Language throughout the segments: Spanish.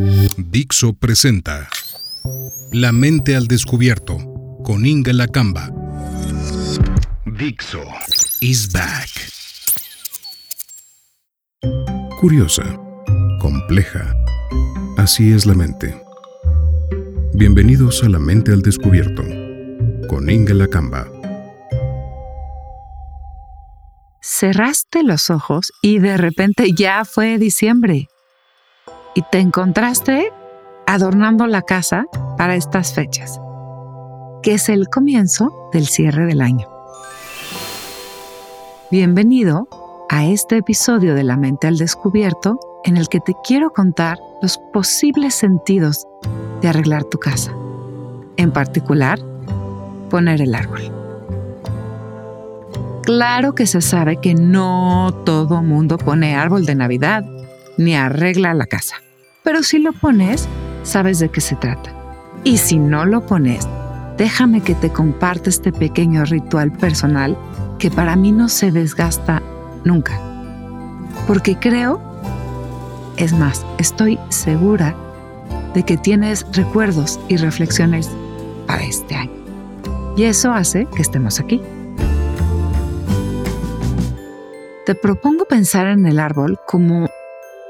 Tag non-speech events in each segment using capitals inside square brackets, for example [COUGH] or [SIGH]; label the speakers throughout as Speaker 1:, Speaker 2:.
Speaker 1: Dixo presenta La mente al descubierto con Inga Lacamba. Dixo is back. Curiosa, compleja. Así es la mente. Bienvenidos a La mente al descubierto con Inga Lacamba.
Speaker 2: Cerraste los ojos y de repente ya fue diciembre y te encontraste adornando la casa para estas fechas, que es el comienzo del cierre del año. Bienvenido a este episodio de La mente al descubierto en el que te quiero contar los posibles sentidos de arreglar tu casa. En particular, poner el árbol. Claro que se sabe que no todo mundo pone árbol de Navidad ni arregla la casa. Pero si lo pones, sabes de qué se trata. Y si no lo pones, déjame que te comparte este pequeño ritual personal que para mí no se desgasta nunca. Porque creo, es más, estoy segura de que tienes recuerdos y reflexiones para este año. Y eso hace que estemos aquí. Te propongo pensar en el árbol como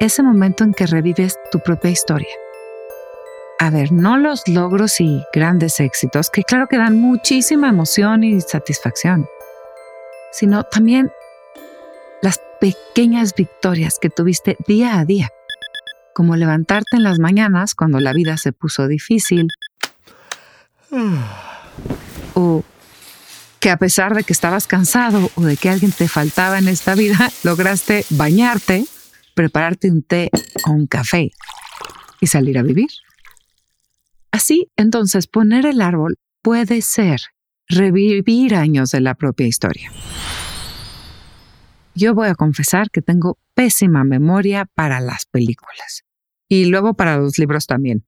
Speaker 2: ese momento en que revives tu propia historia. A ver, no los logros y grandes éxitos, que claro que dan muchísima emoción y satisfacción, sino también las pequeñas victorias que tuviste día a día, como levantarte en las mañanas cuando la vida se puso difícil, o que a pesar de que estabas cansado o de que alguien te faltaba en esta vida, lograste bañarte prepararte un té o un café y salir a vivir. Así, entonces, poner el árbol puede ser revivir años de la propia historia. Yo voy a confesar que tengo pésima memoria para las películas y luego para los libros también.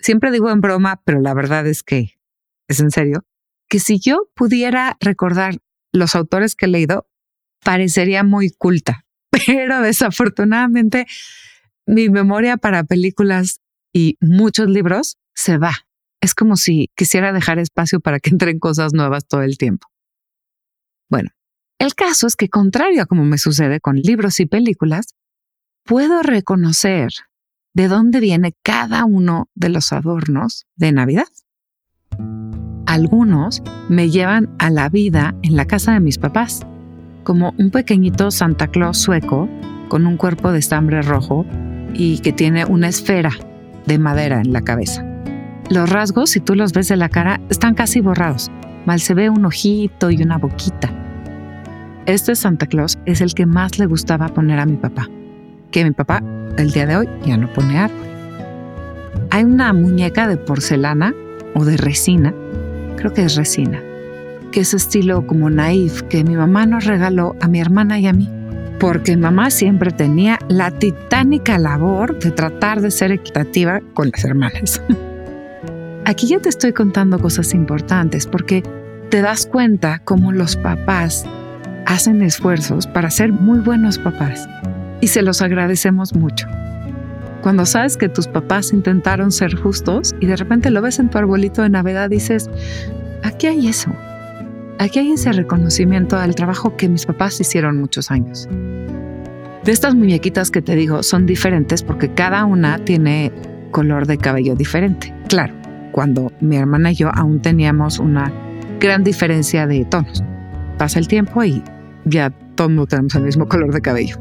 Speaker 2: Siempre digo en broma, pero la verdad es que, es en serio, que si yo pudiera recordar los autores que he leído, parecería muy culta [LAUGHS] pero desafortunadamente mi memoria para películas y muchos libros se va. Es como si quisiera dejar espacio para que entren cosas nuevas todo el tiempo. Bueno, el caso es que contrario a como me sucede con libros y películas, puedo reconocer de dónde viene cada uno de los adornos de Navidad. Algunos me llevan a la vida en la casa de mis papás como un pequeñito Santa Claus sueco con un cuerpo de estambre rojo y que tiene una esfera de madera en la cabeza. Los rasgos, si tú los ves de la cara, están casi borrados. Mal se ve un ojito y una boquita. Este Santa Claus es el que más le gustaba poner a mi papá, que mi papá el día de hoy ya no pone árbol. Hay una muñeca de porcelana o de resina, creo que es resina, que es estilo como naif que mi mamá nos regaló a mi hermana y a mí. Porque mamá siempre tenía la titánica labor de tratar de ser equitativa con las hermanas. [LAUGHS] Aquí ya te estoy contando cosas importantes porque te das cuenta cómo los papás hacen esfuerzos para ser muy buenos papás y se los agradecemos mucho. Cuando sabes que tus papás intentaron ser justos y de repente lo ves en tu arbolito de Navidad, dices, aquí hay eso. Aquí hay ese reconocimiento al trabajo que mis papás hicieron muchos años. De estas muñequitas que te digo son diferentes porque cada una tiene color de cabello diferente. Claro, cuando mi hermana y yo aún teníamos una gran diferencia de tonos. Pasa el tiempo y ya todos tenemos el mismo color de cabello.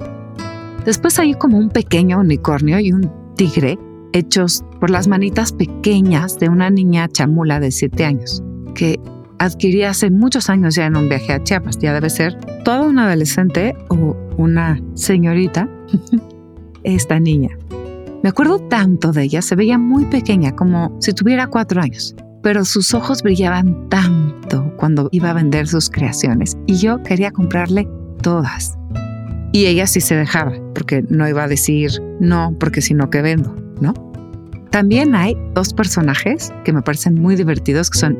Speaker 2: Después hay como un pequeño unicornio y un tigre hechos por las manitas pequeñas de una niña chamula de 7 años, que adquirí hace muchos años ya en un viaje a Chiapas. Ya debe ser toda una adolescente o una señorita, [LAUGHS] esta niña. Me acuerdo tanto de ella, se veía muy pequeña, como si tuviera cuatro años, pero sus ojos brillaban tanto cuando iba a vender sus creaciones y yo quería comprarle todas. Y ella sí se dejaba, porque no iba a decir no, porque si no, que vendo? ¿No? También hay dos personajes que me parecen muy divertidos, que son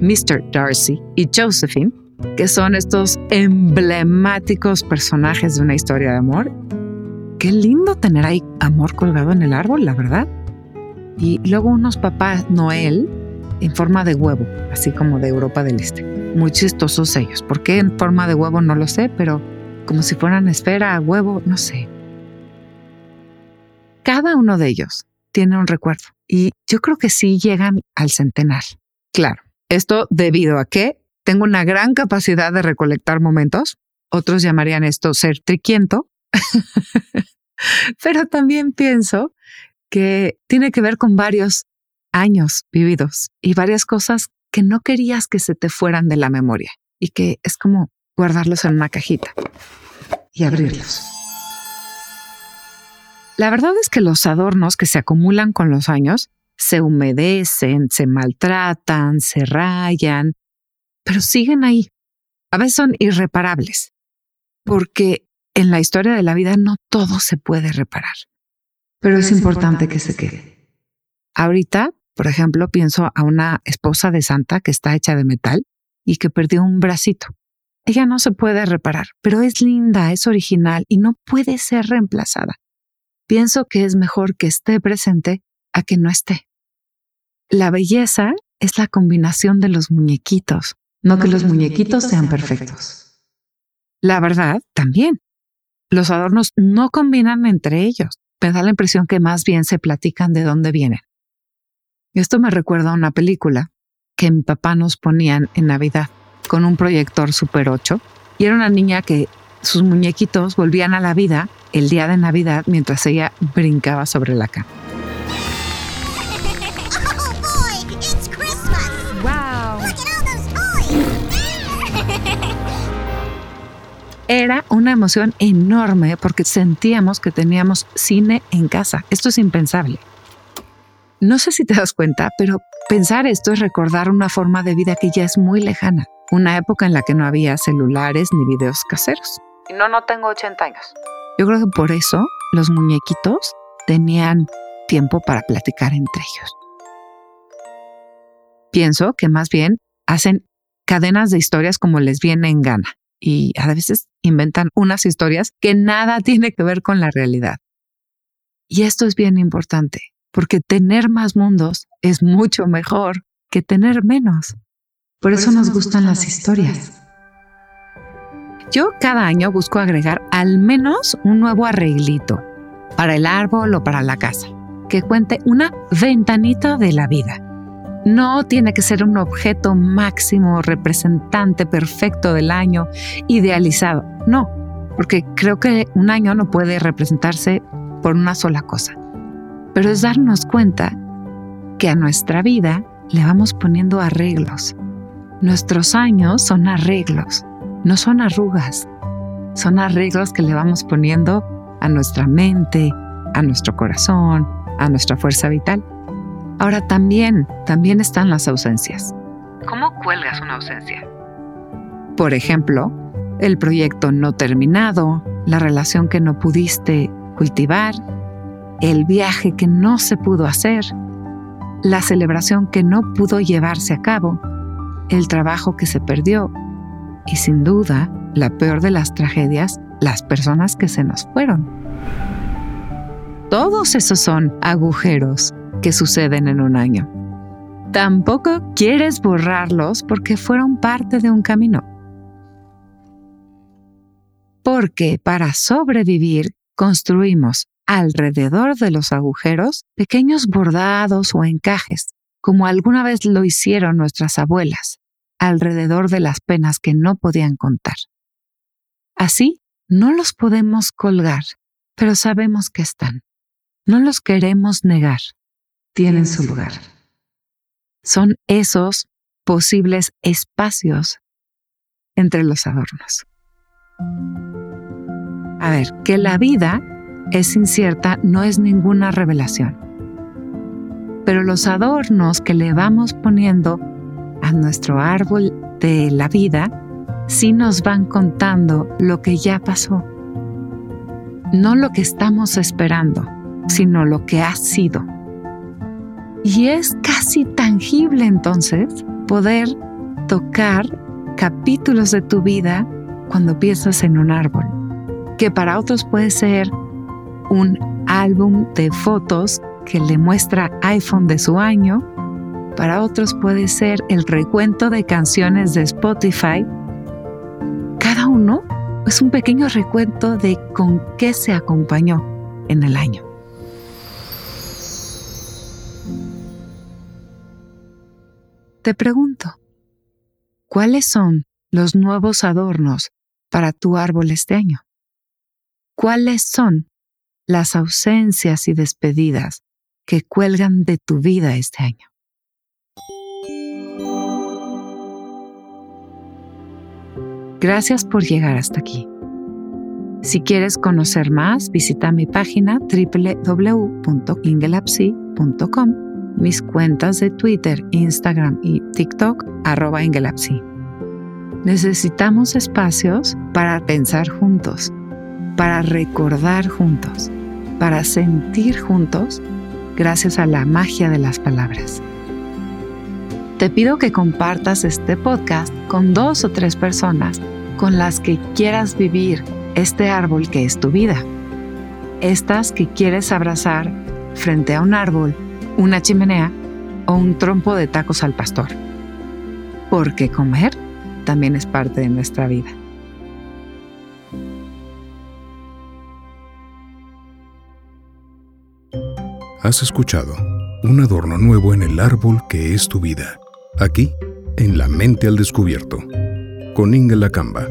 Speaker 2: Mr. Darcy y Josephine, que son estos emblemáticos personajes de una historia de amor. Qué lindo tener ahí amor colgado en el árbol, la verdad. y luego unos papás Noel en forma de huevo, así como de Europa del Este. Muy chistosos ellos. ¿Por qué en forma de huevo? No lo sé, pero como si fueran esfera, huevo, no sé. Cada uno de ellos tiene un recuerdo y yo creo que sí llegan al centenar. Claro, esto debido a que tengo una gran capacidad de recolectar momentos. Otros llamarían esto ser triquiento. [LAUGHS] Pero también pienso que tiene que ver con varios años vividos y varias cosas que no querías que se te fueran de la memoria y que es como guardarlos en una cajita y abrirlos. La verdad es que los adornos que se acumulan con los años se humedecen, se maltratan, se rayan, pero siguen ahí. A veces son irreparables, porque en la historia de la vida no todo se puede reparar. Pero es importante que se quede. Ahorita, por ejemplo, pienso a una esposa de Santa que está hecha de metal y que perdió un bracito. Ella no se puede reparar, pero es linda, es original y no puede ser reemplazada. Pienso que es mejor que esté presente a que no esté. La belleza es la combinación de los muñequitos, no que los muñequitos sean perfectos. La verdad, también. Los adornos no combinan entre ellos. Me da la impresión que más bien se platican de dónde vienen. Esto me recuerda a una película que mi papá nos ponían en Navidad con un proyector Super 8 y era una niña que sus muñequitos volvían a la vida el día de Navidad mientras ella brincaba sobre la cama. Era una emoción enorme porque sentíamos que teníamos cine en casa. Esto es impensable. No sé si te das cuenta, pero pensar esto es recordar una forma de vida que ya es muy lejana, una época en la que no había celulares ni videos caseros. Y no, no tengo 80 años. Yo creo que por eso los muñequitos tenían tiempo para platicar entre ellos. Pienso que más bien hacen cadenas de historias como les viene en gana y a veces inventan unas historias que nada [LAUGHS] tiene que ver con la realidad. Y esto es bien importante, porque tener más mundos es mucho mejor que tener menos. Por eso nos gustan las historias. Yo cada año busco agregar al menos un nuevo arreglito para el árbol o para la casa, que cuente una ventanita de la vida no tiene que ser un objeto máximo, representante perfecto del año, idealizado. No, porque creo que un año no puede representarse por una sola cosa. Pero es darnos cuenta que a nuestra vida le vamos poniendo arreglos. Nuestros años son arreglos, no son arrugas. Son arreglos que le vamos poniendo a nuestra mente, a nuestro corazón, a nuestra fuerza vital. Ahora también, también están las ausencias. ¿Cómo cuelgas una ausencia? Por ejemplo, el proyecto no terminado, la relación que no pudiste cultivar, el viaje que no se pudo hacer, la celebración que no pudo llevarse a cabo, el trabajo que se perdió y sin duda, la peor de las tragedias, las personas que se nos fueron. Todos esos son agujeros que suceden en un año. Tampoco quieres borrarlos porque fueron parte de un camino. Porque para sobrevivir construimos alrededor de los agujeros pequeños bordados o encajes, como alguna vez lo hicieron nuestras abuelas, alrededor de las penas que no podían contar. Así, no los podemos colgar, pero sabemos que están. No los queremos negar tienen su lugar. Son esos posibles espacios entre los adornos. A ver, que la vida es incierta no es ninguna revelación. Pero los adornos que le vamos poniendo a nuestro árbol de la vida sí nos van contando lo que ya pasó. No lo que estamos esperando, sino lo que ha sido. Y es casi tangible entonces poder tocar capítulos de tu vida cuando piensas en un árbol, que para otros puede ser un álbum de fotos que le muestra iPhone de su año. Para otros puede ser el recuento de canciones de Spotify. Cada uno es un pequeño recuento de con qué se acompañó en el año. Te pregunto, ¿cuáles son los nuevos adornos para tu árbol este año? ¿Cuáles son las ausencias y despedidas que cuelgan de tu vida este año? Gracias por llegar hasta aquí. Si quieres conocer más, visita mi página www.ingelapsi.com, mis cuentas de Twitter, Instagram y TikTok, arroba Ingelapsi. Necesitamos espacios para pensar juntos, para recordar juntos, para sentir juntos, gracias a la magia de las palabras. Te pido que compartas este podcast con dos o tres personas con las que quieras vivir este árbol que es tu vida. Estas que quieres abrazar frente a un árbol, una chimenea o un trompo de tacos al pastor. Porque comer también es parte de nuestra vida.
Speaker 1: Has escuchado un adorno nuevo en el árbol que es tu vida, aquí en La Mente al Descubierto, con Inga Lacamba.